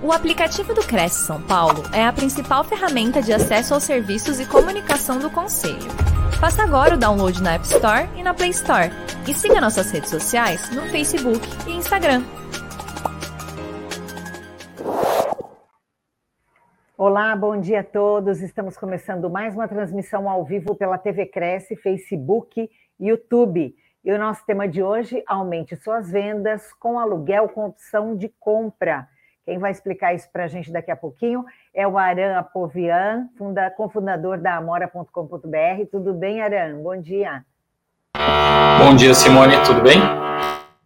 O aplicativo do Cresce São Paulo é a principal ferramenta de acesso aos serviços e comunicação do Conselho. Faça agora o download na App Store e na Play Store. E siga nossas redes sociais no Facebook e Instagram. Olá, bom dia a todos. Estamos começando mais uma transmissão ao vivo pela TV Cresce, Facebook e YouTube. E o nosso tema de hoje, aumente suas vendas com aluguel com opção de compra. Quem vai explicar isso para a gente daqui a pouquinho é o Aran Apovian, funda, cofundador da Amora.com.br. Tudo bem, Aran? Bom dia. Bom dia, Simone. Tudo bem?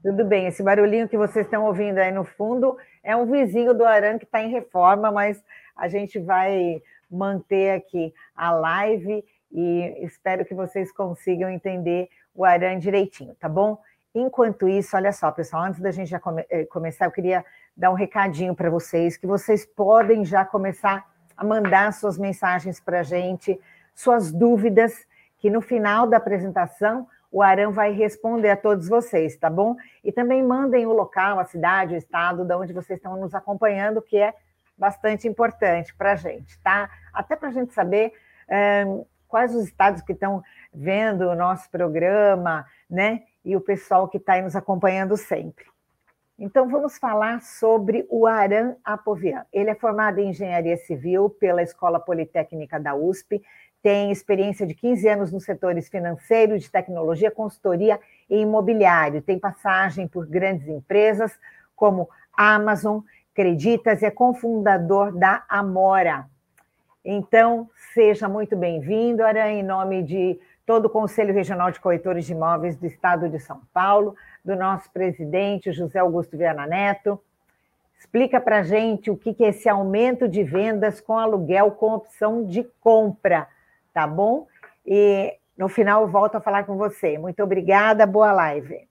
Tudo bem. Esse barulhinho que vocês estão ouvindo aí no fundo é um vizinho do Aran que está em reforma, mas a gente vai manter aqui a live e espero que vocês consigam entender o Aran direitinho, tá bom? Enquanto isso, olha só, pessoal, antes da gente já come eh, começar, eu queria dar um recadinho para vocês, que vocês podem já começar a mandar suas mensagens para a gente, suas dúvidas, que no final da apresentação o Arão vai responder a todos vocês, tá bom? E também mandem o local, a cidade, o estado de onde vocês estão nos acompanhando, que é bastante importante para a gente, tá? Até para a gente saber é, quais os estados que estão vendo o nosso programa, né? E o pessoal que está aí nos acompanhando sempre. Então, vamos falar sobre o Aran Apovian. Ele é formado em Engenharia Civil pela Escola Politécnica da USP, tem experiência de 15 anos nos setores financeiro, de tecnologia, consultoria e imobiliário. Tem passagem por grandes empresas como Amazon, Creditas e é cofundador da Amora. Então, seja muito bem-vindo, Aran, em nome de todo o Conselho Regional de Corretores de Imóveis do Estado de São Paulo do nosso presidente José Augusto Viana Neto. Explica para a gente o que é esse aumento de vendas com aluguel com opção de compra, tá bom? E no final eu volto a falar com você. Muito obrigada, boa live.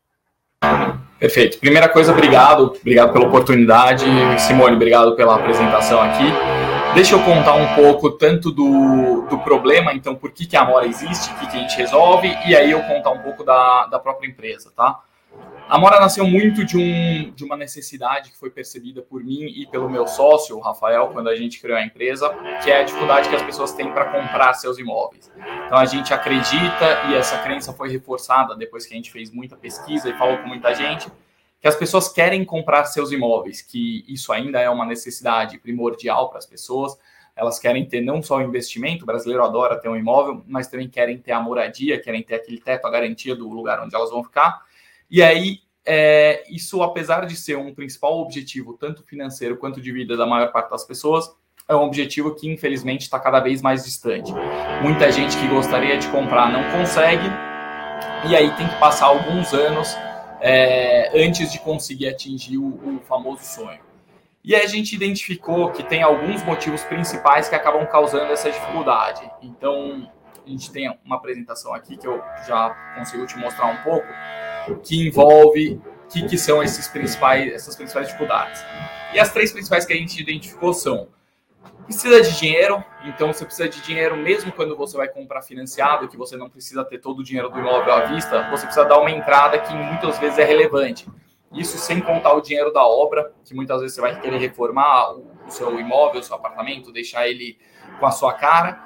Perfeito. Primeira coisa, obrigado, obrigado pela oportunidade. Simone, obrigado pela apresentação aqui. Deixa eu contar um pouco tanto do, do problema, então, por que, que a Amora existe, o que, que a gente resolve, e aí eu contar um pouco da, da própria empresa, tá? A Mora nasceu muito de, um, de uma necessidade que foi percebida por mim e pelo meu sócio, o Rafael, quando a gente criou a empresa, que é a dificuldade que as pessoas têm para comprar seus imóveis. Então a gente acredita, e essa crença foi reforçada depois que a gente fez muita pesquisa e falou com muita gente, que as pessoas querem comprar seus imóveis, que isso ainda é uma necessidade primordial para as pessoas. Elas querem ter não só o investimento, o brasileiro adora ter um imóvel, mas também querem ter a moradia, querem ter aquele teto, a garantia do lugar onde elas vão ficar e aí, é, isso, apesar de ser um principal objetivo, tanto financeiro quanto de vida da maior parte das pessoas, é um objetivo que, infelizmente, está cada vez mais distante. Muita gente que gostaria de comprar não consegue, e aí tem que passar alguns anos é, antes de conseguir atingir o, o famoso sonho. E a gente identificou que tem alguns motivos principais que acabam causando essa dificuldade. Então, a gente tem uma apresentação aqui que eu já consigo te mostrar um pouco que envolve o que, que são esses principais, essas principais dificuldades. E as três principais que a gente identificou são precisa de dinheiro, então você precisa de dinheiro mesmo quando você vai comprar financiado, que você não precisa ter todo o dinheiro do imóvel à vista, você precisa dar uma entrada que muitas vezes é relevante. Isso sem contar o dinheiro da obra, que muitas vezes você vai querer reformar o seu imóvel, o seu apartamento, deixar ele com a sua cara.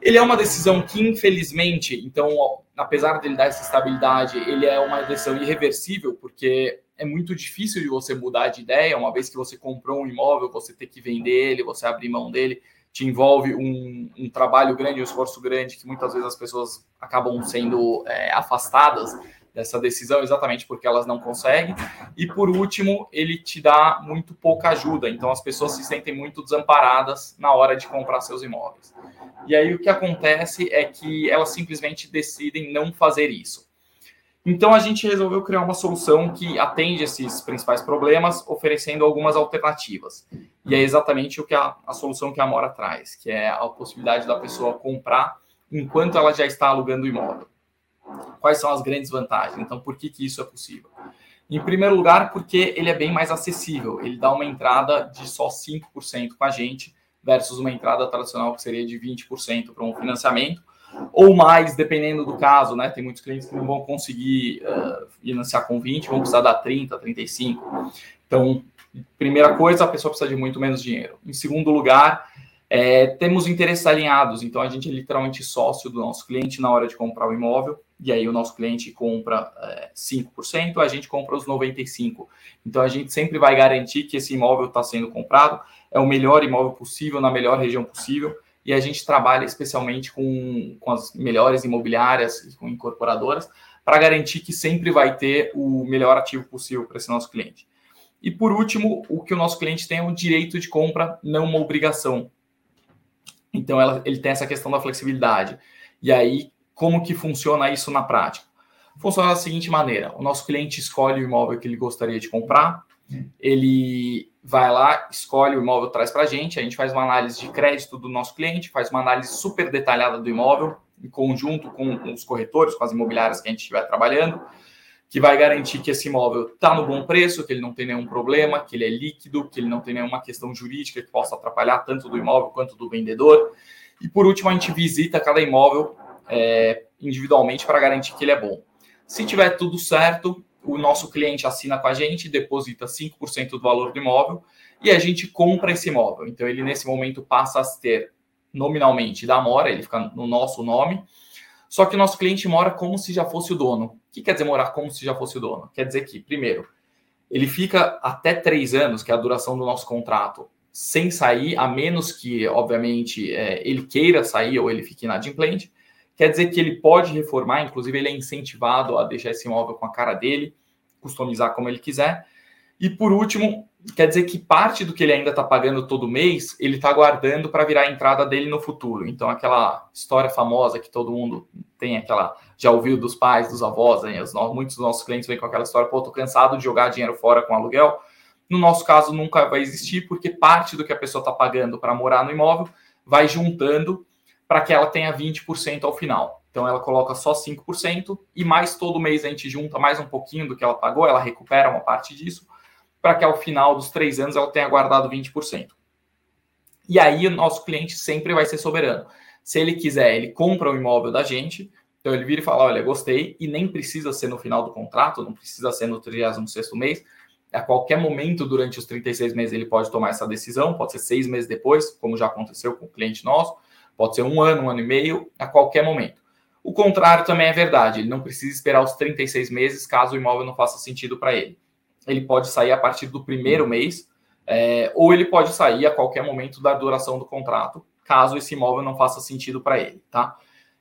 Ele é uma decisão que, infelizmente, então, apesar dele dar essa estabilidade, ele é uma decisão irreversível, porque é muito difícil de você mudar de ideia, uma vez que você comprou um imóvel, você ter que vender ele, você abrir mão dele, te envolve um, um trabalho grande, um esforço grande, que muitas vezes as pessoas acabam sendo é, afastadas dessa decisão exatamente porque elas não conseguem. E por último, ele te dá muito pouca ajuda, então as pessoas se sentem muito desamparadas na hora de comprar seus imóveis. E aí o que acontece é que elas simplesmente decidem não fazer isso. Então a gente resolveu criar uma solução que atende esses principais problemas, oferecendo algumas alternativas. E é exatamente o que a, a solução que a Mora traz, que é a possibilidade da pessoa comprar enquanto ela já está alugando o imóvel. Quais são as grandes vantagens? Então, por que, que isso é possível? Em primeiro lugar, porque ele é bem mais acessível. Ele dá uma entrada de só 5% com a gente, versus uma entrada tradicional que seria de 20% para um financiamento, ou mais, dependendo do caso, né? Tem muitos clientes que não vão conseguir uh, financiar com 20, vão precisar dar 30, 35. Então, Primeira coisa, a pessoa precisa de muito menos dinheiro. Em segundo lugar, é, temos interesses alinhados, então a gente é literalmente sócio do nosso cliente na hora de comprar o imóvel, e aí o nosso cliente compra é, 5%, a gente compra os 95%. Então a gente sempre vai garantir que esse imóvel está sendo comprado, é o melhor imóvel possível, na melhor região possível, e a gente trabalha especialmente com, com as melhores imobiliárias e com incorporadoras para garantir que sempre vai ter o melhor ativo possível para esse nosso cliente. E por último, o que o nosso cliente tem é o direito de compra, não uma obrigação. Então, ela, ele tem essa questão da flexibilidade. E aí, como que funciona isso na prática? Funciona da seguinte maneira: o nosso cliente escolhe o imóvel que ele gostaria de comprar, ele vai lá, escolhe o imóvel, traz para a gente, a gente faz uma análise de crédito do nosso cliente, faz uma análise super detalhada do imóvel, em conjunto com, os corretores, com as imobiliárias que a gente estiver trabalhando, que vai garantir que esse imóvel está no bom preço, que ele não tem nenhum problema, que ele é líquido, que ele não tem nenhuma questão jurídica que possa atrapalhar tanto do imóvel quanto do vendedor. E por último, a gente visita cada imóvel é, individualmente para garantir que ele é bom. Se tiver tudo certo, o nosso cliente assina com a gente, deposita 5% do valor do imóvel e a gente compra esse imóvel. Então, ele nesse momento passa a ter nominalmente da mora, ele fica no nosso nome, só que o nosso cliente mora como se já fosse o dono. O que quer dizer morar como se já fosse o dono? Quer dizer que, primeiro, ele fica até três anos, que é a duração do nosso contrato, sem sair, a menos que, obviamente, é, ele queira sair ou ele fique inadimplente. Quer dizer que ele pode reformar, inclusive ele é incentivado a deixar esse imóvel com a cara dele, customizar como ele quiser. E por último, quer dizer que parte do que ele ainda está pagando todo mês, ele está guardando para virar a entrada dele no futuro. Então, aquela história famosa que todo mundo tem, aquela já ouviu dos pais, dos avós, né? Os, muitos dos nossos clientes vêm com aquela história, pô, tô cansado de jogar dinheiro fora com aluguel. No nosso caso, nunca vai existir, porque parte do que a pessoa está pagando para morar no imóvel vai juntando para que ela tenha 20% ao final. Então ela coloca só 5% e mais todo mês a gente junta mais um pouquinho do que ela pagou, ela recupera uma parte disso para que ao final dos três anos ela tenha guardado 20%. E aí o nosso cliente sempre vai ser soberano. Se ele quiser, ele compra o imóvel da gente, então ele vira e fala: olha, gostei, e nem precisa ser no final do contrato, não precisa ser no 36 mês. A qualquer momento durante os 36 meses ele pode tomar essa decisão, pode ser seis meses depois, como já aconteceu com o cliente nosso, pode ser um ano, um ano e meio, a qualquer momento. O contrário também é verdade, ele não precisa esperar os 36 meses caso o imóvel não faça sentido para ele ele pode sair a partir do primeiro mês, é, ou ele pode sair a qualquer momento da duração do contrato, caso esse imóvel não faça sentido para ele, tá?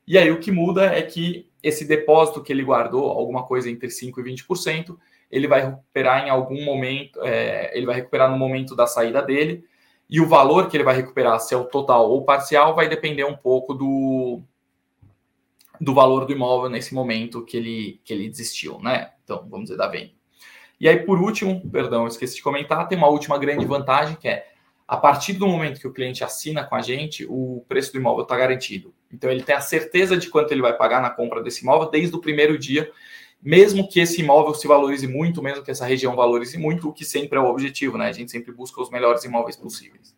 E aí o que muda é que esse depósito que ele guardou, alguma coisa entre 5% e 20%, ele vai recuperar em algum momento, é, ele vai recuperar no momento da saída dele, e o valor que ele vai recuperar, se é o total ou parcial, vai depender um pouco do, do valor do imóvel nesse momento que ele, que ele desistiu, né? Então, vamos dizer, da venda. E aí, por último, perdão, esqueci de comentar, tem uma última grande vantagem que é a partir do momento que o cliente assina com a gente, o preço do imóvel está garantido. Então, ele tem a certeza de quanto ele vai pagar na compra desse imóvel desde o primeiro dia, mesmo que esse imóvel se valorize muito, mesmo que essa região valorize muito, o que sempre é o objetivo, né? A gente sempre busca os melhores imóveis possíveis.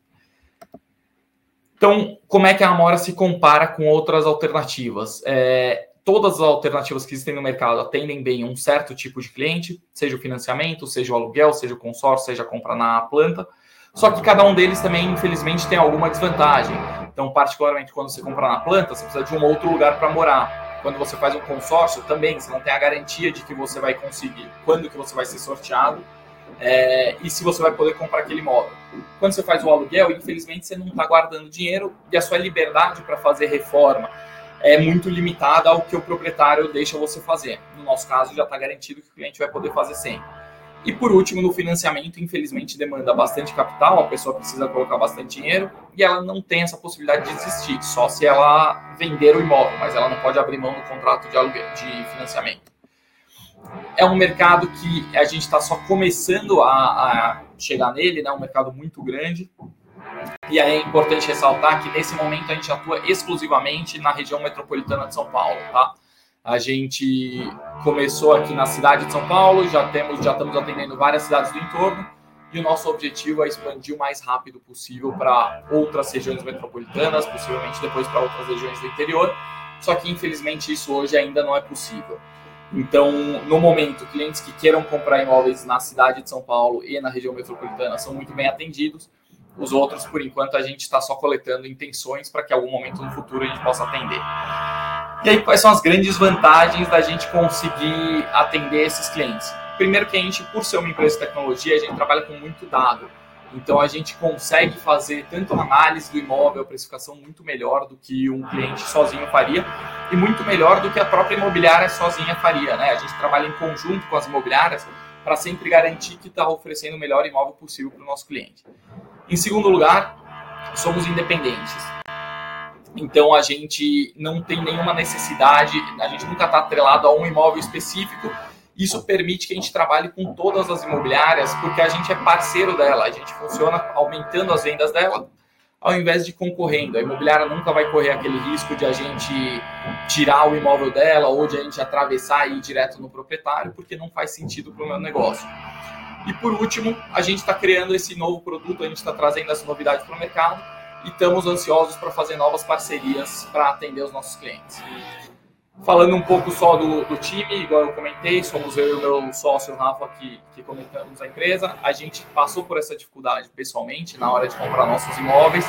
Então, como é que a Amora se compara com outras alternativas? É, todas as alternativas que existem no mercado atendem bem um certo tipo de cliente, seja o financiamento, seja o aluguel, seja o consórcio, seja a compra na planta. Só que cada um deles também, infelizmente, tem alguma desvantagem. Então, particularmente quando você compra na planta, você precisa de um outro lugar para morar. Quando você faz um consórcio, também você não tem a garantia de que você vai conseguir, quando que você vai ser sorteado é, e se você vai poder comprar aquele imóvel. Quando você faz o aluguel, infelizmente você não está guardando dinheiro e a sua liberdade para fazer reforma, é muito limitada ao que o proprietário deixa você fazer. No nosso caso, já está garantido que o cliente vai poder fazer sempre. E por último, no financiamento, infelizmente, demanda bastante capital, a pessoa precisa colocar bastante dinheiro e ela não tem essa possibilidade de existir, só se ela vender o imóvel, mas ela não pode abrir mão do contrato de, aluguel, de financiamento. É um mercado que a gente está só começando a, a chegar nele, né? um mercado muito grande, e aí é importante ressaltar que nesse momento a gente atua exclusivamente na região metropolitana de São Paulo, tá? A gente começou aqui na cidade de São Paulo, já temos, já estamos atendendo várias cidades do entorno, e o nosso objetivo é expandir o mais rápido possível para outras regiões metropolitanas, possivelmente depois para outras regiões do interior. Só que infelizmente isso hoje ainda não é possível. Então, no momento, clientes que queiram comprar imóveis na cidade de São Paulo e na região metropolitana são muito bem atendidos. Os outros, por enquanto, a gente está só coletando intenções para que em algum momento no futuro a gente possa atender. E aí, quais são as grandes vantagens da gente conseguir atender esses clientes? Primeiro que a gente, por ser uma empresa de tecnologia, a gente trabalha com muito dado. Então a gente consegue fazer tanto análise do imóvel, precificação muito melhor do que um cliente sozinho faria e muito melhor do que a própria imobiliária sozinha faria, né? A gente trabalha em conjunto com as imobiliárias para sempre garantir que está oferecendo o melhor imóvel possível para o nosso cliente. Em segundo lugar, somos independentes. Então a gente não tem nenhuma necessidade, a gente nunca está atrelado a um imóvel específico isso permite que a gente trabalhe com todas as imobiliárias, porque a gente é parceiro dela, a gente funciona aumentando as vendas dela, ao invés de concorrendo. A imobiliária nunca vai correr aquele risco de a gente tirar o imóvel dela ou de a gente atravessar e ir direto no proprietário, porque não faz sentido para o meu negócio. E por último, a gente está criando esse novo produto, a gente está trazendo essa novidade para o mercado e estamos ansiosos para fazer novas parcerias para atender os nossos clientes. Falando um pouco só do, do, time, igual eu comentei, somos eu e o meu sócio Rafa que, que comentamos a empresa. A gente passou por essa dificuldade pessoalmente na hora de comprar nossos imóveis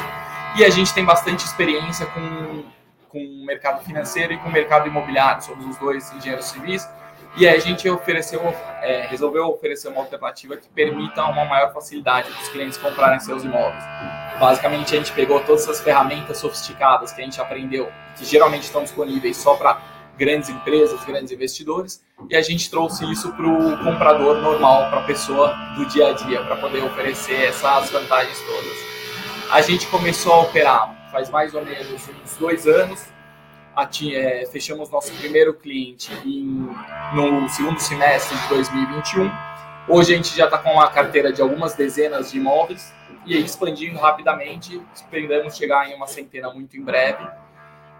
e a gente tem bastante experiência com, com o mercado financeiro e com o mercado imobiliário. Somos os dois engenheiros civis e a gente ofereceu, é, resolveu oferecer uma alternativa que permita uma maior facilidade dos clientes comprarem seus imóveis. Basicamente, a gente pegou todas essas ferramentas sofisticadas que a gente aprendeu, que geralmente estão disponíveis só para grandes empresas, grandes investidores, e a gente trouxe isso para o comprador normal, para a pessoa do dia a dia, para poder oferecer essas vantagens todas. A gente começou a operar faz mais ou menos uns dois anos, é, fechamos nosso primeiro cliente em, no segundo semestre de 2021. Hoje a gente já está com uma carteira de algumas dezenas de imóveis e expandindo rapidamente, esperamos chegar em uma centena muito em breve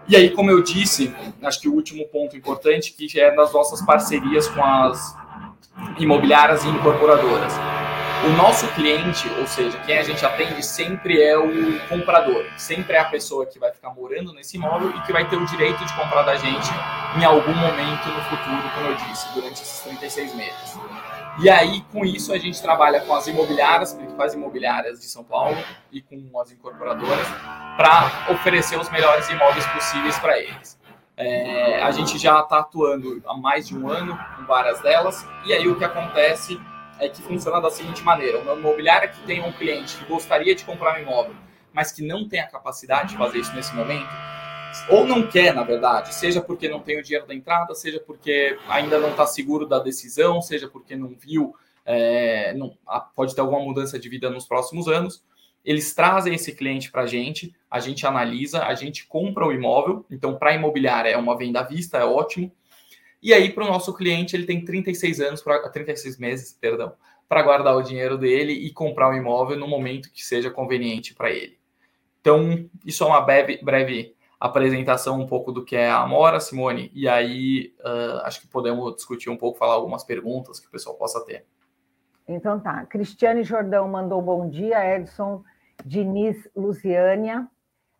e aí, como eu disse, acho que o último ponto importante que é nas nossas parcerias com as imobiliárias e incorporadoras. O nosso cliente, ou seja, quem a gente atende, sempre é o comprador, sempre é a pessoa que vai ficar morando nesse imóvel e que vai ter o direito de comprar da gente em algum momento no futuro, como eu disse, durante esses 36 meses. E aí, com isso, a gente trabalha com as imobiliárias, principais imobiliárias de São Paulo e com as incorporadoras para oferecer os melhores imóveis possíveis para eles. É, a gente já está atuando há mais de um ano com várias delas, e aí o que acontece é que funciona da seguinte maneira: uma imobiliária que tem um cliente que gostaria de comprar um imóvel, mas que não tem a capacidade de fazer isso nesse momento, ou não quer, na verdade, seja porque não tem o dinheiro da entrada, seja porque ainda não está seguro da decisão, seja porque não viu, é, não, pode ter alguma mudança de vida nos próximos anos. Eles trazem esse cliente para a gente, a gente analisa, a gente compra o imóvel. Então, para imobiliária é uma venda à vista, é ótimo. E aí, para o nosso cliente, ele tem 36 anos, pra, 36 meses, perdão, para guardar o dinheiro dele e comprar o imóvel no momento que seja conveniente para ele. Então, isso é uma breve, breve apresentação um pouco do que é a Amora, Simone, e aí uh, acho que podemos discutir um pouco, falar algumas perguntas que o pessoal possa ter. Então tá. Cristiane Jordão mandou bom dia, Edson Diniz Luciânia.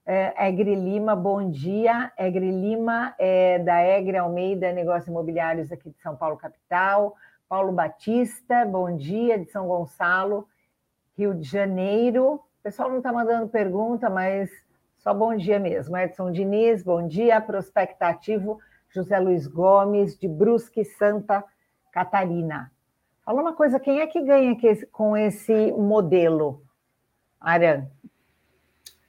É, Egre Lima, bom dia. Egre Lima é da Egre Almeida Negócios Imobiliários aqui de São Paulo, capital. Paulo Batista, bom dia, de São Gonçalo, Rio de Janeiro. O pessoal não está mandando pergunta, mas só bom dia mesmo. Edson Diniz, bom dia. Prospectativo José Luiz Gomes, de Brusque, Santa Catarina. Fala uma coisa, quem é que ganha com esse modelo, Aran?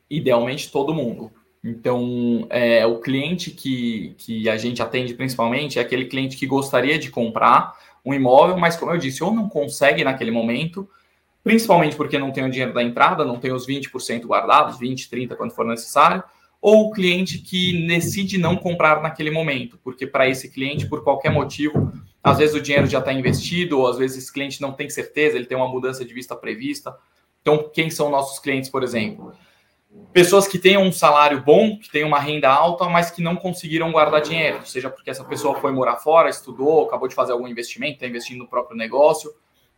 Idealmente todo mundo. Então, é, o cliente que, que a gente atende principalmente é aquele cliente que gostaria de comprar um imóvel, mas como eu disse, ou não consegue naquele momento, principalmente porque não tem o dinheiro da entrada, não tem os 20% guardados, 20, 30 quando for necessário, ou o cliente que decide não comprar naquele momento, porque para esse cliente, por qualquer motivo, às vezes o dinheiro já está investido, ou às vezes esse cliente não tem certeza, ele tem uma mudança de vista prevista. Então, quem são nossos clientes, por exemplo? Pessoas que têm um salário bom, que têm uma renda alta, mas que não conseguiram guardar dinheiro, seja porque essa pessoa foi morar fora, estudou, acabou de fazer algum investimento, está investindo no próprio negócio,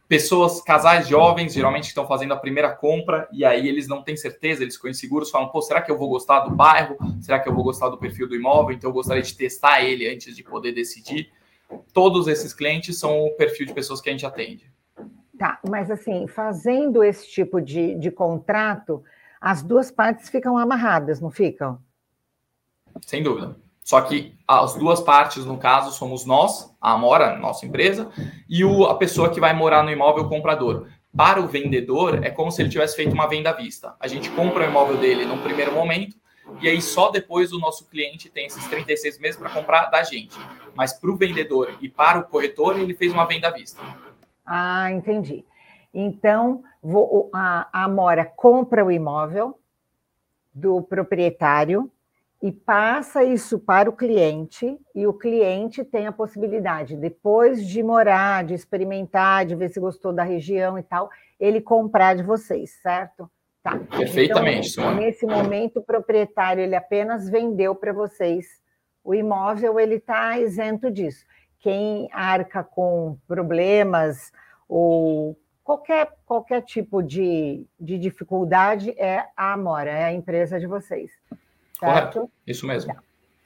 pessoas, casais jovens, geralmente estão fazendo a primeira compra e aí eles não têm certeza, eles ficam inseguros, falam, pô, será que eu vou gostar do bairro? Será que eu vou gostar do perfil do imóvel? Então eu gostaria de testar ele antes de poder decidir. todos esses clientes são o perfil de pessoas que a gente atende. Tá, mas assim, fazendo esse tipo de, de contrato, as duas partes ficam amarradas, não ficam? Sem dúvida. Só que as duas partes, no caso, somos nós, a Amora, nossa empresa, e o, a pessoa que vai morar no imóvel, o comprador. Para o vendedor, é como se ele tivesse feito uma venda à vista. A gente compra o imóvel dele no primeiro momento, e aí só depois o nosso cliente tem esses 36 meses para comprar da gente. Mas para o vendedor e para o corretor, ele fez uma venda à vista. Ah, entendi. Então, vou, a, a Amora compra o imóvel do proprietário e passa isso para o cliente, e o cliente tem a possibilidade, depois de morar, de experimentar, de ver se gostou da região e tal, ele comprar de vocês, certo? Tá. Perfeitamente, então, Nesse momento, o proprietário ele apenas vendeu para vocês o imóvel, ele está isento disso. Quem arca com problemas ou qualquer, qualquer tipo de, de dificuldade é a Amora, é a empresa de vocês. Certo? Correto, isso mesmo.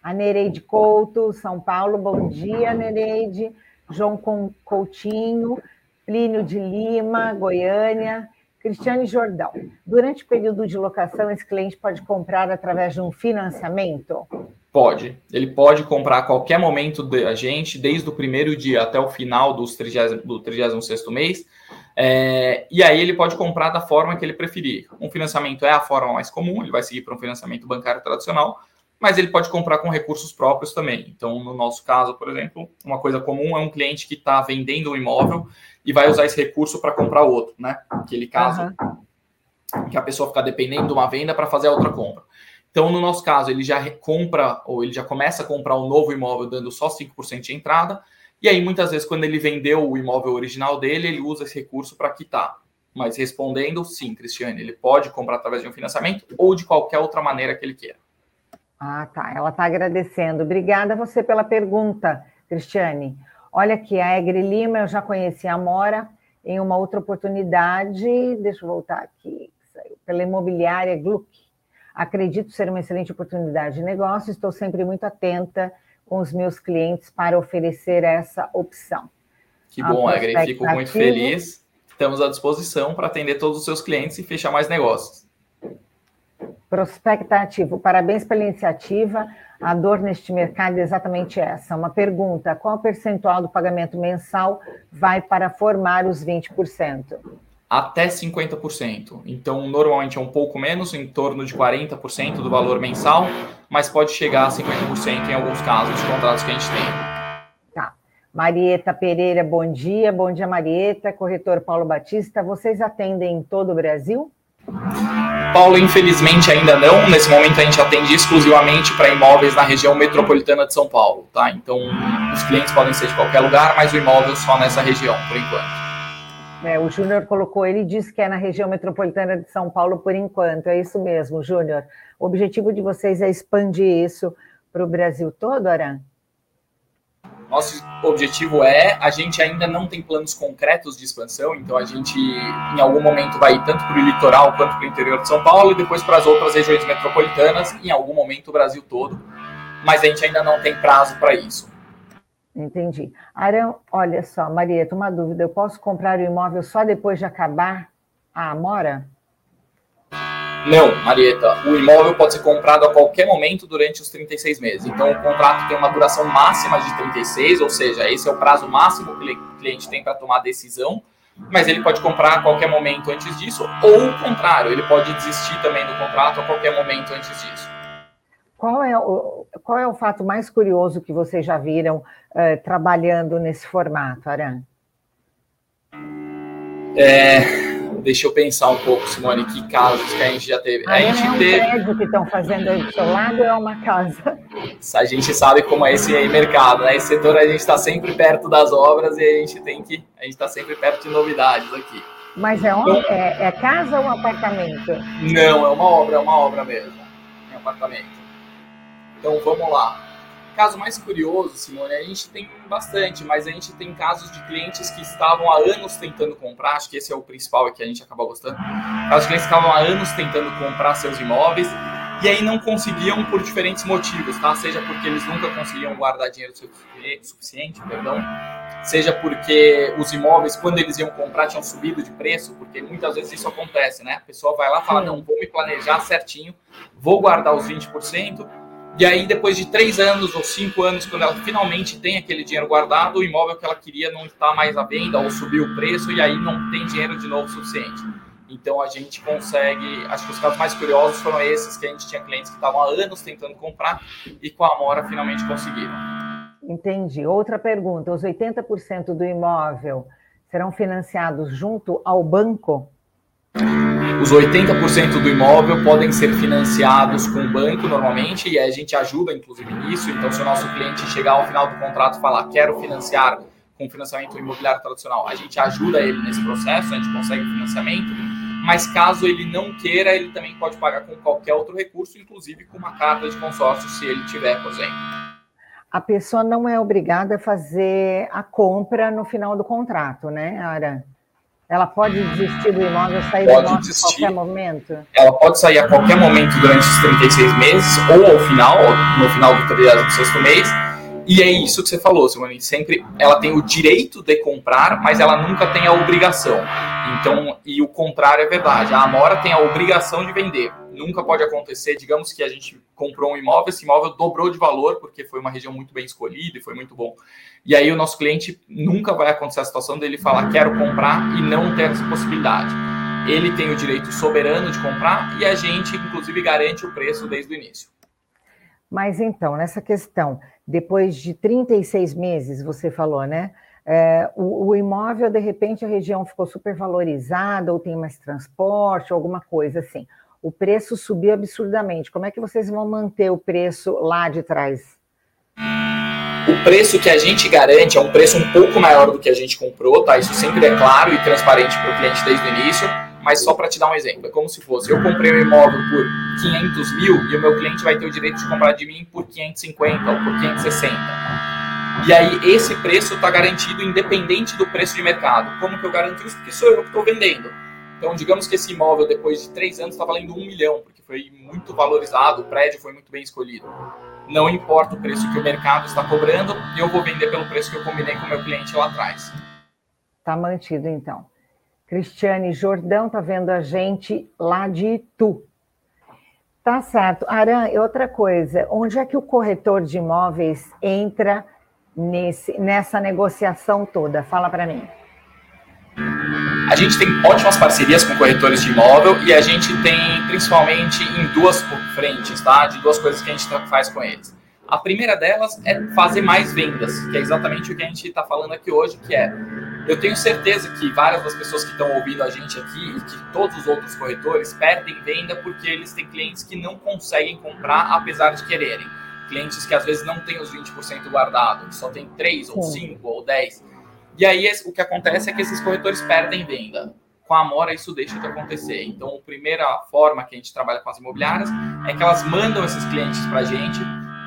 A Nereide Couto, São Paulo, bom dia, Nereide. João Coutinho, Plínio de Lima, Goiânia. Cristiane Jordão, durante o período de locação, esse cliente pode comprar através de um financiamento? Pode. Ele pode comprar a qualquer momento da gente, desde o primeiro dia até o final dos 30, do 36 mês. É, e aí ele pode comprar da forma que ele preferir. Um financiamento é a forma mais comum, ele vai seguir para um financiamento bancário tradicional, mas ele pode comprar com recursos próprios também. Então, no nosso caso, por exemplo, uma coisa comum é um cliente que está vendendo um imóvel e vai usar esse recurso para comprar outro, né? Aquele caso uhum. que a pessoa fica dependendo de uma venda para fazer a outra compra. Então, no nosso caso, ele já compra ou ele já começa a comprar um novo imóvel dando só 5% de entrada, e aí muitas vezes quando ele vendeu o imóvel original dele, ele usa esse recurso para quitar. Mas respondendo, sim, Cristiane, ele pode comprar através de um financiamento ou de qualquer outra maneira que ele queira. Ah, tá. Ela está agradecendo. Obrigada a você pela pergunta, Cristiane. Olha aqui, a Egre Lima, eu já conheci a Mora em uma outra oportunidade, deixa eu voltar aqui, pela imobiliária Gluck. Acredito ser uma excelente oportunidade de negócio, estou sempre muito atenta com os meus clientes para oferecer essa opção. Que bom, Egre, fico muito feliz. Estamos à disposição para atender todos os seus clientes e fechar mais negócios. Prospecta ativo, parabéns pela iniciativa. A dor neste mercado é exatamente essa. Uma pergunta: qual percentual do pagamento mensal vai para formar os 20%? Até 50%. Então, normalmente é um pouco menos, em torno de 40% do valor mensal, mas pode chegar a 50% em alguns casos de contratos que a gente tem. Tá. Marieta Pereira, bom dia. Bom dia, Marieta. Corretor Paulo Batista. Vocês atendem em todo o Brasil? Paulo, infelizmente ainda não. Nesse momento a gente atende exclusivamente para imóveis na região metropolitana de São Paulo, tá? Então os clientes podem ser de qualquer lugar, mas o imóvel só nessa região, por enquanto. É, o Júnior colocou, ele disse que é na região metropolitana de São Paulo por enquanto. É isso mesmo, Júnior. O objetivo de vocês é expandir isso para o Brasil todo, Aran? Nosso objetivo é, a gente ainda não tem planos concretos de expansão, então a gente em algum momento vai tanto para o litoral quanto para o interior de São Paulo e depois para as outras regiões metropolitanas, em algum momento o Brasil todo, mas a gente ainda não tem prazo para isso. Entendi. Arão, olha só, Marieta, uma dúvida, eu posso comprar o imóvel só depois de acabar a Amora? Não, Marieta, o imóvel pode ser comprado a qualquer momento durante os 36 meses. Então, o contrato tem uma duração máxima de 36, ou seja, esse é o prazo máximo que o cliente tem para tomar a decisão, mas ele pode comprar a qualquer momento antes disso, ou o contrário, ele pode desistir também do contrato a qualquer momento antes disso. Qual é o, qual é o fato mais curioso que vocês já viram uh, trabalhando nesse formato, Aran? É, deixa eu pensar um pouco, Simone, que casos que a gente já teve. Ah, a gente é um teve... prédio que estão fazendo aí do seu lado é uma casa? A gente sabe como é esse mercado, né? Esse setor a gente está sempre perto das obras e a gente tem que. A gente está sempre perto de novidades aqui. Mas é, um, então, é, é, casa ou apartamento? Não, é uma obra, é uma obra mesmo. É um apartamento. Então vamos lá. Caso mais curioso, Simone, a gente tem bastante, mas a gente tem casos de clientes que estavam há anos tentando comprar, acho que esse é o principal que a gente acaba gostando. Casos de clientes que estavam há anos tentando comprar seus imóveis, e aí não conseguiam por diferentes motivos, tá? Seja porque eles nunca conseguiam guardar dinheiro suficiente, perdão, seja porque os imóveis, quando eles iam comprar, tinham subido de preço, porque muitas vezes isso acontece, né? A pessoa vai lá e fala, não, vou me planejar certinho, vou guardar os 20%, e aí depois de três anos ou cinco anos, quando ela finalmente tem aquele dinheiro guardado, o imóvel que ela queria não está mais à venda ou subiu o preço, e aí não tem dinheiro de novo suficiente. Então a gente consegue, acho que os casos mais curiosos foram esses que a gente tinha clientes que estavam há anos tentando comprar e com a Amora finalmente conseguiram. Entendi. Outra pergunta: os 80% do imóvel serão financiados junto ao banco? Os 80% do imóvel podem ser financiados com o banco normalmente, e a gente ajuda inclusive nisso. Então, se o nosso cliente chegar ao final do contrato e falar quero financiar com financiamento imobiliário tradicional, a gente ajuda ele nesse processo, a gente consegue financiamento mas caso ele não queira, ele também pode pagar com qualquer outro recurso, inclusive com uma carta de consórcio, se ele tiver, por exemplo. A pessoa não é obrigada a fazer a compra no final do contrato, né, Ara? Ela pode desistir do imóvel, sair pode do imóvel desistir. a qualquer momento? Ela pode sair a qualquer momento durante os 36 meses, ou ao final, no final do 36 mês, e é isso que você falou, Simone. Sempre ela tem o direito de comprar, mas ela nunca tem a obrigação. Então, e o contrário é verdade. A Amora tem a obrigação de vender. Nunca pode acontecer, digamos que a gente comprou um imóvel, esse imóvel dobrou de valor porque foi uma região muito bem escolhida e foi muito bom. E aí o nosso cliente nunca vai acontecer a situação dele falar quero comprar e não ter essa possibilidade. Ele tem o direito soberano de comprar e a gente, inclusive, garante o preço desde o início. Mas então, nessa questão, depois de 36 meses, você falou, né? É, o, o, imóvel, de repente, a região ficou super valorizada, ou tem mais transporte, alguma coisa assim. O preço subiu absurdamente. Como é que vocês vão manter o preço lá de trás? O preço que a gente garante é um preço um pouco maior do que a gente comprou, tá? Isso sempre é claro e transparente para o cliente desde o início mas só para te dar um exemplo, é como se fosse, eu comprei um imóvel por 500 mil e o meu cliente vai ter o direito de comprar de mim por 550 ou por 560. E aí esse preço está garantido independente do preço de mercado. Como que eu garanto isso? Porque sou eu que estou vendendo. Então, digamos que esse imóvel, depois de três anos, está valendo um milhão, porque foi muito valorizado, o prédio foi muito bem escolhido. Não importa o preço que o mercado está cobrando, eu vou vender pelo preço que eu combinei com o meu cliente lá atrás. Está mantido, então. Cristiane Jordão está vendo a gente lá de Itu. Tá certo. Aran, outra coisa, onde é que o corretor de imóveis entra nesse, nessa negociação toda? Fala para mim. A gente tem ótimas parcerias com corretores de imóvel e a gente tem principalmente em duas frentes, tá? De duas coisas que a gente faz com eles. A primeira delas é fazer mais vendas, que é exatamente o que a gente está falando aqui hoje, que é eu tenho certeza que várias das pessoas que estão ouvindo a gente aqui e que todos os outros corretores perdem venda porque eles têm clientes que não conseguem comprar apesar de quererem. Clientes que às vezes não têm os 20% guardados, só tem 3 ou 5 ou 10. E aí o que acontece é que esses corretores perdem venda. Com a Amora isso deixa de acontecer. Então, a primeira forma que a gente trabalha com as imobiliárias é que elas mandam esses clientes para a gente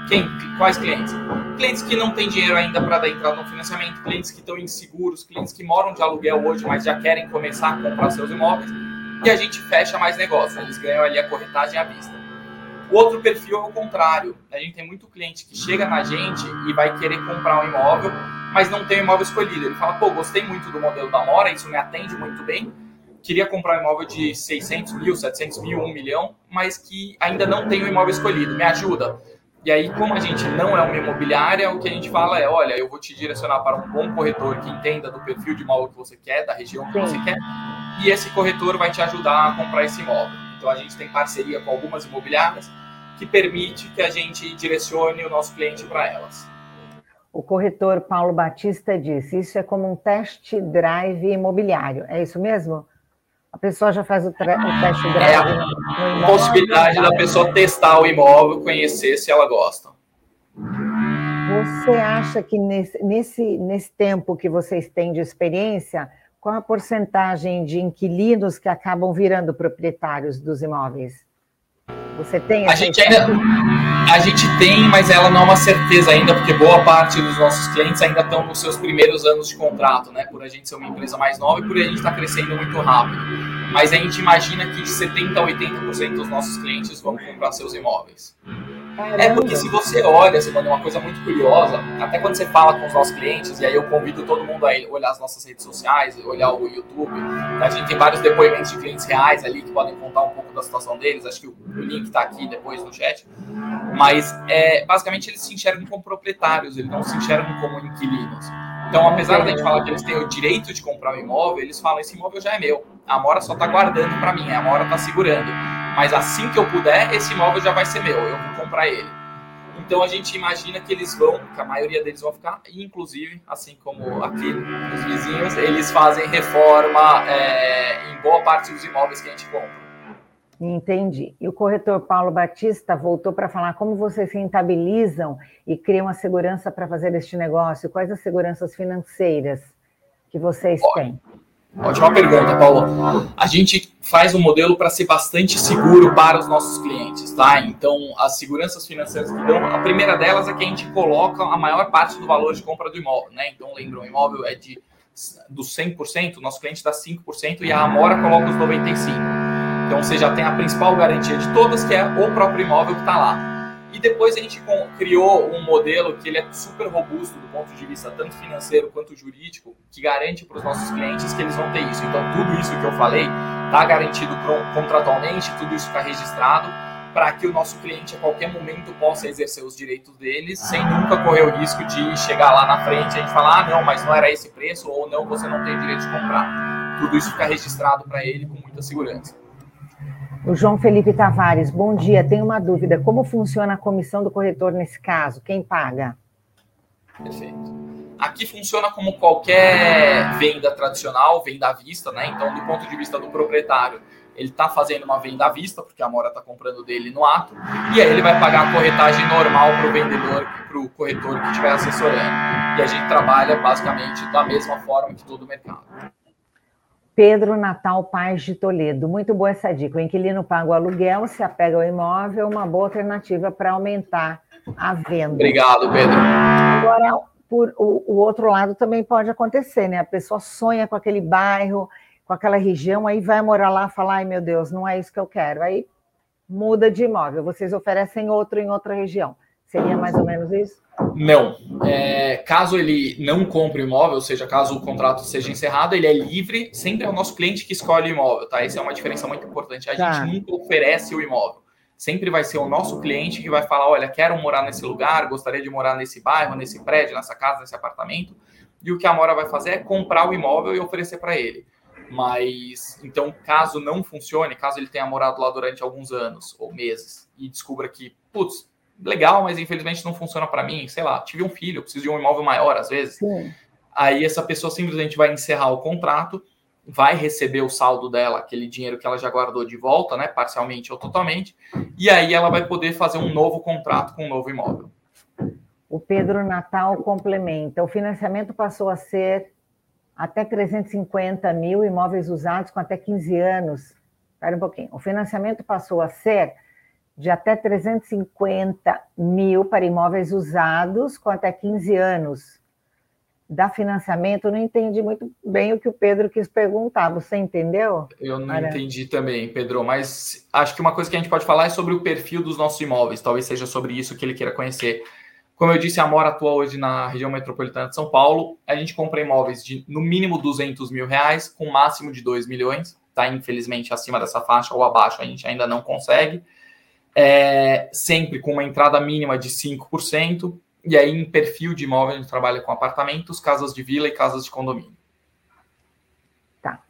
quem? Quais clientes? Clientes que não têm dinheiro ainda para dar entrada no financiamento, clientes que estão inseguros, clientes que moram de aluguel hoje, mas já querem começar a comprar seus imóveis. E a gente fecha mais negócio, eles ganham ali a corretagem à vista. O outro perfil é o contrário. A gente tem muito cliente que chega na gente e vai querer comprar um imóvel, mas não tem o imóvel escolhido. Ele fala, pô, gostei muito do modelo da Mora, isso me atende muito bem. Queria comprar um imóvel de 600 mil, 700 mil, 1 milhão, mas que ainda não tem o imóvel escolhido. Me ajuda e aí, como a gente não é uma imobiliária, o que a gente fala é: olha, eu vou te direcionar para um bom corretor que entenda do perfil de imóvel que você quer, da região que Sim. você quer, e esse corretor vai te ajudar a comprar esse imóvel. Então, a gente tem parceria com algumas imobiliárias que permite que a gente direcione o nosso cliente para elas. O corretor Paulo Batista disse: isso é como um test drive imobiliário. É isso mesmo? A pessoa já faz o, o test drive. É a possibilidade da pessoa testar o imóvel, conhecer se ela gosta. Você acha que nesse, nesse, nesse tempo que vocês têm de experiência, qual a porcentagem de inquilinos que acabam virando proprietários dos imóveis? Você tem a gente ainda A gente tem, mas ela não é uma certeza ainda, porque boa parte dos nossos clientes ainda estão nos seus primeiros anos de contrato, né? Por a gente ser uma empresa mais nova e por a gente estar tá crescendo muito rápido. Mas a gente imagina que de 70% a 80% dos nossos clientes vão comprar seus imóveis. Caramba. É porque se você olha, você manda uma coisa muito curiosa, até quando você fala com os nossos clientes, e aí eu convido todo mundo a olhar as nossas redes sociais, olhar o YouTube, a gente tem vários depoimentos de clientes reais ali que podem contar um pouco da situação deles, acho que o link está aqui depois no chat, mas é, basicamente eles se enxergam como proprietários, eles não se enxergam como inquilinos. Então, apesar de a gente falar que eles têm o direito de comprar um imóvel, eles falam: esse imóvel já é meu. A Amora só está guardando para mim, a Amora está segurando. Mas assim que eu puder, esse imóvel já vai ser meu, eu vou comprar ele. Então a gente imagina que eles vão, que a maioria deles vão ficar, inclusive, assim como aqui os vizinhos, eles fazem reforma é, em boa parte dos imóveis que a gente compra. Entendi. E o corretor Paulo Batista voltou para falar como vocês rentabilizam e criam a segurança para fazer este negócio. Quais as seguranças financeiras que vocês têm? Ótima pergunta, Paulo. A gente faz um modelo para ser bastante seguro para os nossos clientes, tá? Então, as seguranças financeiras que dão, a primeira delas é que a gente coloca a maior parte do valor de compra do imóvel, né? Então, lembra, o imóvel é de dos 100%, o nosso cliente dá 5% e a Amora coloca os 95%. Então você já tem a principal garantia de todas, que é o próprio imóvel que está lá. E depois a gente criou um modelo que ele é super robusto do ponto de vista tanto financeiro quanto jurídico, que garante para os nossos clientes que eles vão ter isso. Então tudo isso que eu falei está garantido contratualmente, tudo isso está registrado para que o nosso cliente a qualquer momento possa exercer os direitos deles sem nunca correr o risco de chegar lá na frente e a gente falar, ah, não, mas não era esse preço ou não, você não tem direito de comprar. Tudo isso fica registrado para ele com muita segurança. O João Felipe Tavares, bom dia. Tenho uma dúvida. Como funciona a comissão do corretor nesse caso? Quem paga? Perfeito. Aqui funciona como qualquer venda tradicional, venda à vista, né? Então, do ponto de vista do proprietário, ele está fazendo uma venda à vista, porque a Mora está comprando dele no ato, e aí ele vai pagar a corretagem normal para o vendedor, para o corretor que estiver assessorando. E a gente trabalha basicamente da mesma forma que todo o mercado. Pedro Natal Paz de Toledo. Muito boa essa dica. O inquilino paga o aluguel, se apega ao imóvel, uma boa alternativa para aumentar a venda. Obrigado, Pedro. Agora, por, o, o, outro lado também pode acontecer, né? A pessoa sonha com aquele bairro, com aquela região, aí vai morar lá e falar, ai meu Deus, não é isso que eu quero. Aí muda de imóvel, vocês oferecem outro em outra região. Seria mais ou menos isso? Não. É, caso ele não compre o imóvel, ou seja, caso o contrato seja encerrado, ele é livre, sempre é o nosso cliente que escolhe o imóvel, tá? Essa é uma diferença muito importante. A tá. gente nunca oferece o imóvel. Sempre vai ser o nosso cliente que vai falar: olha, quero morar nesse lugar, gostaria de morar nesse bairro, nesse prédio, nessa casa, nesse apartamento. E o que a Mora vai fazer é comprar o imóvel e oferecer para ele. Mas, então, caso não funcione, caso ele tenha morado lá durante alguns anos ou meses e descubra que, putz, legal, mas infelizmente não funciona para mim. Sei lá, tive um filho, preciso de um imóvel maior às vezes. Sim. Aí essa pessoa simplesmente vai encerrar o contrato, vai receber o saldo dela, aquele dinheiro que ela já guardou de volta, né, parcialmente ou totalmente, e aí ela vai poder fazer um novo contrato com um novo imóvel. O Pedro Natal complementa: o financiamento passou a ser até 350 mil imóveis usados com até 15 anos. Espera um pouquinho. O financiamento passou a ser de até 350 mil para imóveis usados com até 15 anos. Da financiamento, não entendi muito bem o que o Pedro quis perguntar. Você entendeu? Eu não entendi também, Pedro, mas acho que uma coisa que a gente pode falar é sobre o perfil dos nossos imóveis. Talvez seja sobre isso que ele queira conhecer. Como eu disse, a Mora atua hoje na região metropolitana de São Paulo. A gente compra imóveis de no mínimo 200 mil reais, com máximo de 2 milhões. Está infelizmente acima dessa faixa ou abaixo, a gente ainda não consegue é, sempre com uma entrada mínima de 5%, e aí em perfil de imóvel a gente trabalha com apartamentos, casas de vila e casas de condomínio. Tá.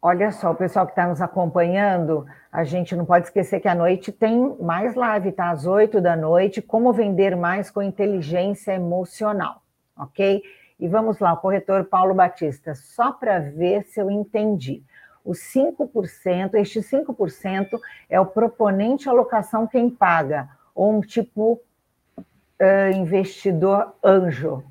Olha só, o pessoal que está nos acompanhando, a gente não pode esquecer que à noite tem mais live, tá? Às 8 da noite, como vender mais com inteligência emocional, ok? E vamos lá, o corretor Paulo Batista, só para ver se eu entendi os 5%, este 5% é o proponente alocação quem paga, ou um tipo uh, investidor anjo.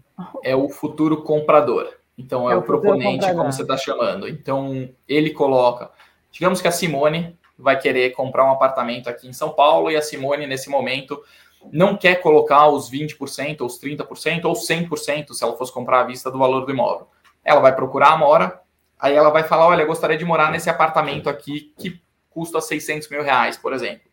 É o futuro comprador. Então, é, é o, o proponente, como você está chamando. Então, ele coloca. Digamos que a Simone vai querer comprar um apartamento aqui em São Paulo e a Simone, nesse momento, não quer colocar os 20%, ou os 30%, ou 100% se ela fosse comprar à vista do valor do imóvel. Ela vai procurar a Mora, aí ela vai falar: olha, gostaria de morar nesse apartamento aqui que custa 600 mil reais, por exemplo.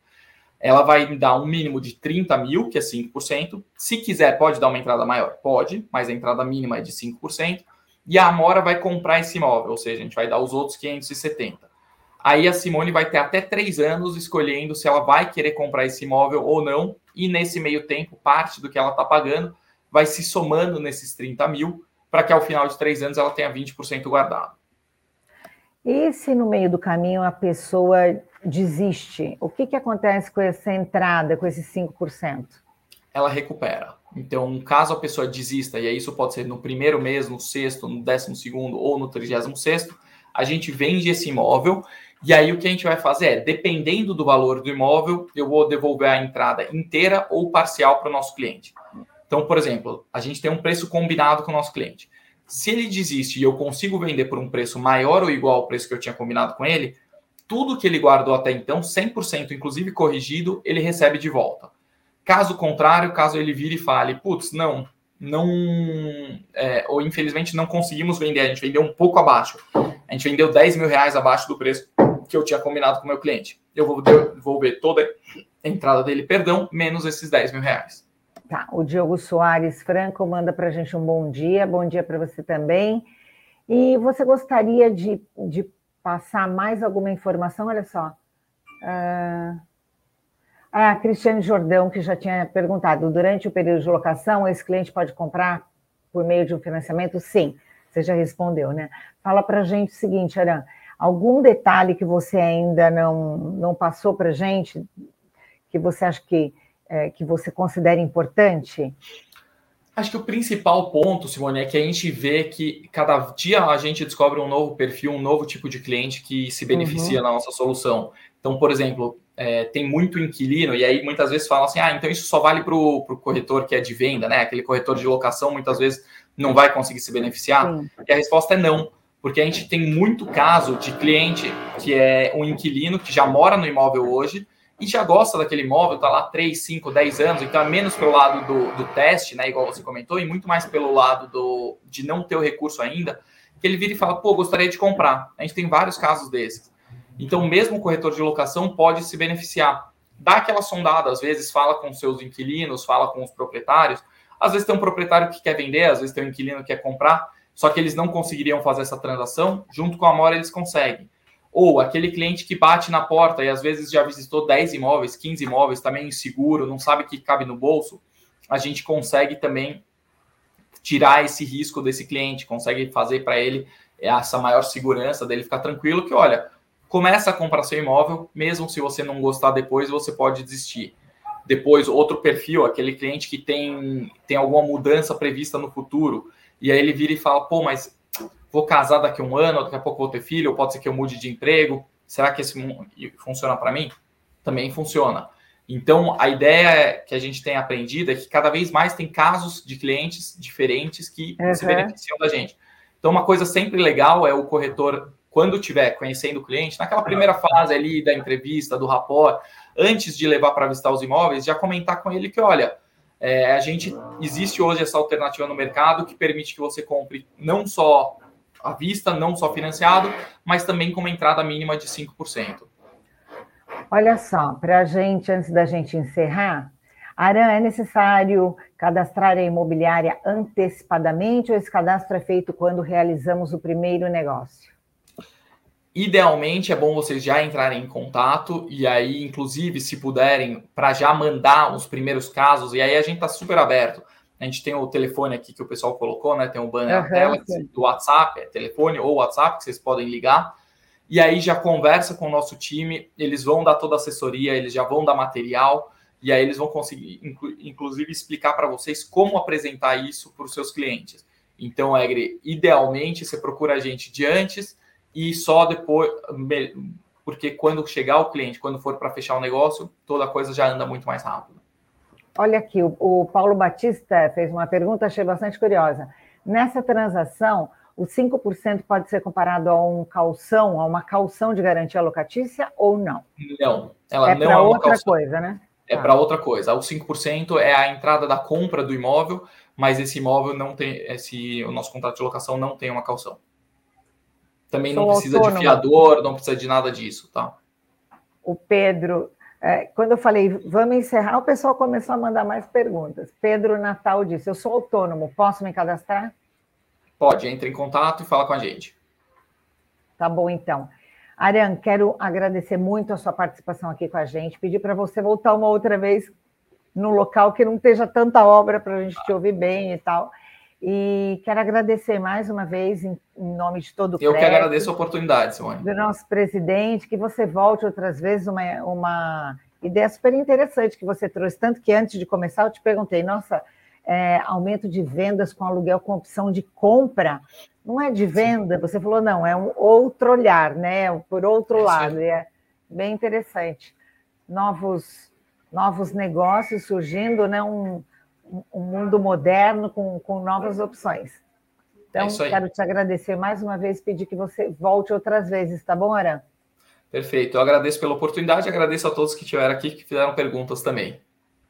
Ela vai me dar um mínimo de 30 mil, que é 5%. Se quiser, pode dar uma entrada maior? Pode, mas a entrada mínima é de 5% e a Amora vai comprar esse imóvel, ou seja, a gente vai dar os outros 570. Aí a Simone vai ter até três anos escolhendo se ela vai querer comprar esse imóvel ou não, e nesse meio tempo, parte do que ela está pagando vai se somando nesses 30 mil, para que ao final de três anos ela tenha 20% guardado. E se no meio do caminho a pessoa desiste, o que, que acontece com essa entrada, com esses 5%? Ela recupera. Então, caso a pessoa desista, e isso pode ser no primeiro mês, no sexto, no décimo segundo ou no trigésimo sexto, a gente vende esse imóvel e aí o que a gente vai fazer é, dependendo do valor do imóvel, eu vou devolver a entrada inteira ou parcial para o nosso cliente. Então, por exemplo, a gente tem um preço combinado com o nosso cliente. Se ele desiste e eu consigo vender por um preço maior ou igual ao preço que eu tinha combinado com ele, tudo que ele guardou até então, 100%, inclusive corrigido, ele recebe de volta. Caso contrário, caso ele vire e fale, putz, não, não, é, ou infelizmente não conseguimos vender, a gente vendeu um pouco abaixo. A gente vendeu 10 mil reais abaixo do preço que eu tinha combinado com o meu cliente. Eu vou devolver toda a entrada dele, perdão, menos esses 10 mil reais. Tá, o Diogo Soares Franco manda para a gente um bom dia, bom dia para você também. E você gostaria de, de passar mais alguma informação? Olha só. A Cristiane Jordão, que já tinha perguntado, durante o período de locação, esse cliente pode comprar por meio de um financiamento? Sim, você já respondeu, né? Fala para a gente o seguinte, Aran, algum detalhe que você ainda não, não passou para a gente, que você acha que, é, que você considera importante? Acho que o principal ponto, Simone, é que a gente vê que cada dia a gente descobre um novo perfil, um novo tipo de cliente que se beneficia uhum. na nossa solução. Então, por exemplo, é, tem muito inquilino, e aí muitas vezes falam assim: ah, então isso só vale para o corretor que é de venda, né? Aquele corretor de locação muitas vezes não vai conseguir se beneficiar. Sim. E a resposta é não, porque a gente tem muito caso de cliente que é um inquilino que já mora no imóvel hoje e já gosta daquele imóvel, está lá 3, 5, 10 anos, então é menos pelo lado do, do teste, né? Igual você comentou, e muito mais pelo lado do, de não ter o recurso ainda, que ele vira e fala, pô, gostaria de comprar. A gente tem vários casos desses. Então, mesmo o corretor de locação pode se beneficiar. Dá aquela sondada, às vezes fala com seus inquilinos, fala com os proprietários. Às vezes tem um proprietário que quer vender, às vezes tem um inquilino que quer comprar, só que eles não conseguiriam fazer essa transação. Junto com a Mora, eles conseguem. Ou aquele cliente que bate na porta e às vezes já visitou 10 imóveis, 15 imóveis, também tá inseguro, não sabe que cabe no bolso, a gente consegue também tirar esse risco desse cliente, consegue fazer para ele essa maior segurança dele ficar tranquilo que, olha, começa a comprar seu imóvel, mesmo se você não gostar depois, você pode desistir. Depois, outro perfil, aquele cliente que tem, tem alguma mudança prevista no futuro, e aí ele vira e fala, pô, mas vou casar daqui a um ano, daqui a pouco vou ter filho, ou pode ser que eu mude de emprego, será que esse funciona para mim? Também funciona. Então, a ideia que a gente tem aprendido é que cada vez mais tem casos de clientes diferentes que uhum. se beneficiam da gente. Então, uma coisa sempre legal é o corretor quando estiver conhecendo o cliente, naquela primeira fase ali da entrevista, do rapport, antes de levar para visitar os imóveis, já comentar com ele que, olha, é, a gente existe hoje essa alternativa no mercado que permite que você compre não só à vista, não só financiado, mas também com uma entrada mínima de 5%. Olha só, para a gente, antes da gente encerrar, Aran, é necessário cadastrar a imobiliária antecipadamente ou esse cadastro é feito quando realizamos o primeiro negócio? Idealmente é bom vocês já entrarem em contato e aí, inclusive, se puderem, para já mandar os primeiros casos, e aí a gente está super aberto. A gente tem o telefone aqui que o pessoal colocou, né? Tem o banner uhum, na tela do WhatsApp, é telefone ou WhatsApp que vocês podem ligar. E aí já conversa com o nosso time, eles vão dar toda a assessoria, eles já vão dar material, e aí eles vão conseguir, inclusive, explicar para vocês como apresentar isso para os seus clientes. Então, Egre, idealmente você procura a gente de antes e só depois, porque quando chegar o cliente, quando for para fechar o negócio, toda a coisa já anda muito mais rápido. Olha aqui, o, o Paulo Batista fez uma pergunta, achei bastante curiosa. Nessa transação, os 5% pode ser comparado a um calção, a uma calção de garantia locatícia ou não? Não, ela é não é outra calção. coisa, né? É tá. para outra coisa. O 5% é a entrada da compra do imóvel, mas esse imóvel não tem, esse, o nosso contrato de locação não tem uma calção. Também Sou não precisa autônomo. de fiador, não precisa de nada disso, tá? O Pedro, é, quando eu falei vamos encerrar, o pessoal começou a mandar mais perguntas. Pedro Natal disse: Eu sou autônomo, posso me cadastrar? Pode, entre em contato e fala com a gente. Tá bom, então. Ariane, quero agradecer muito a sua participação aqui com a gente, pedir para você voltar uma outra vez no local que não esteja tanta obra para a gente te ouvir bem e tal. E quero agradecer mais uma vez, em, em nome de todo o Eu que agradeço a oportunidade, Simone. Do nosso presidente, que você volte outras vezes, uma, uma ideia super interessante que você trouxe. Tanto que antes de começar, eu te perguntei, nossa, é, aumento de vendas com aluguel com opção de compra, não é de venda, Sim. você falou, não, é um outro olhar, né? Por outro é lado, e é bem interessante. Novos, novos negócios surgindo, né? Um, um mundo moderno com, com novas opções. Então, é quero te agradecer mais uma vez, pedir que você volte outras vezes, tá bom, Aran? Perfeito. Eu agradeço pela oportunidade, agradeço a todos que estiveram aqui, que fizeram perguntas também.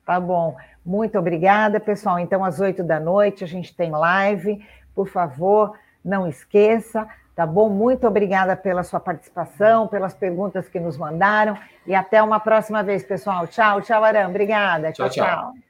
Tá bom. Muito obrigada, pessoal. Então, às oito da noite, a gente tem live. Por favor, não esqueça, tá bom? Muito obrigada pela sua participação, pelas perguntas que nos mandaram. E até uma próxima vez, pessoal. Tchau, tchau, Aram. Obrigada. tchau. tchau. tchau.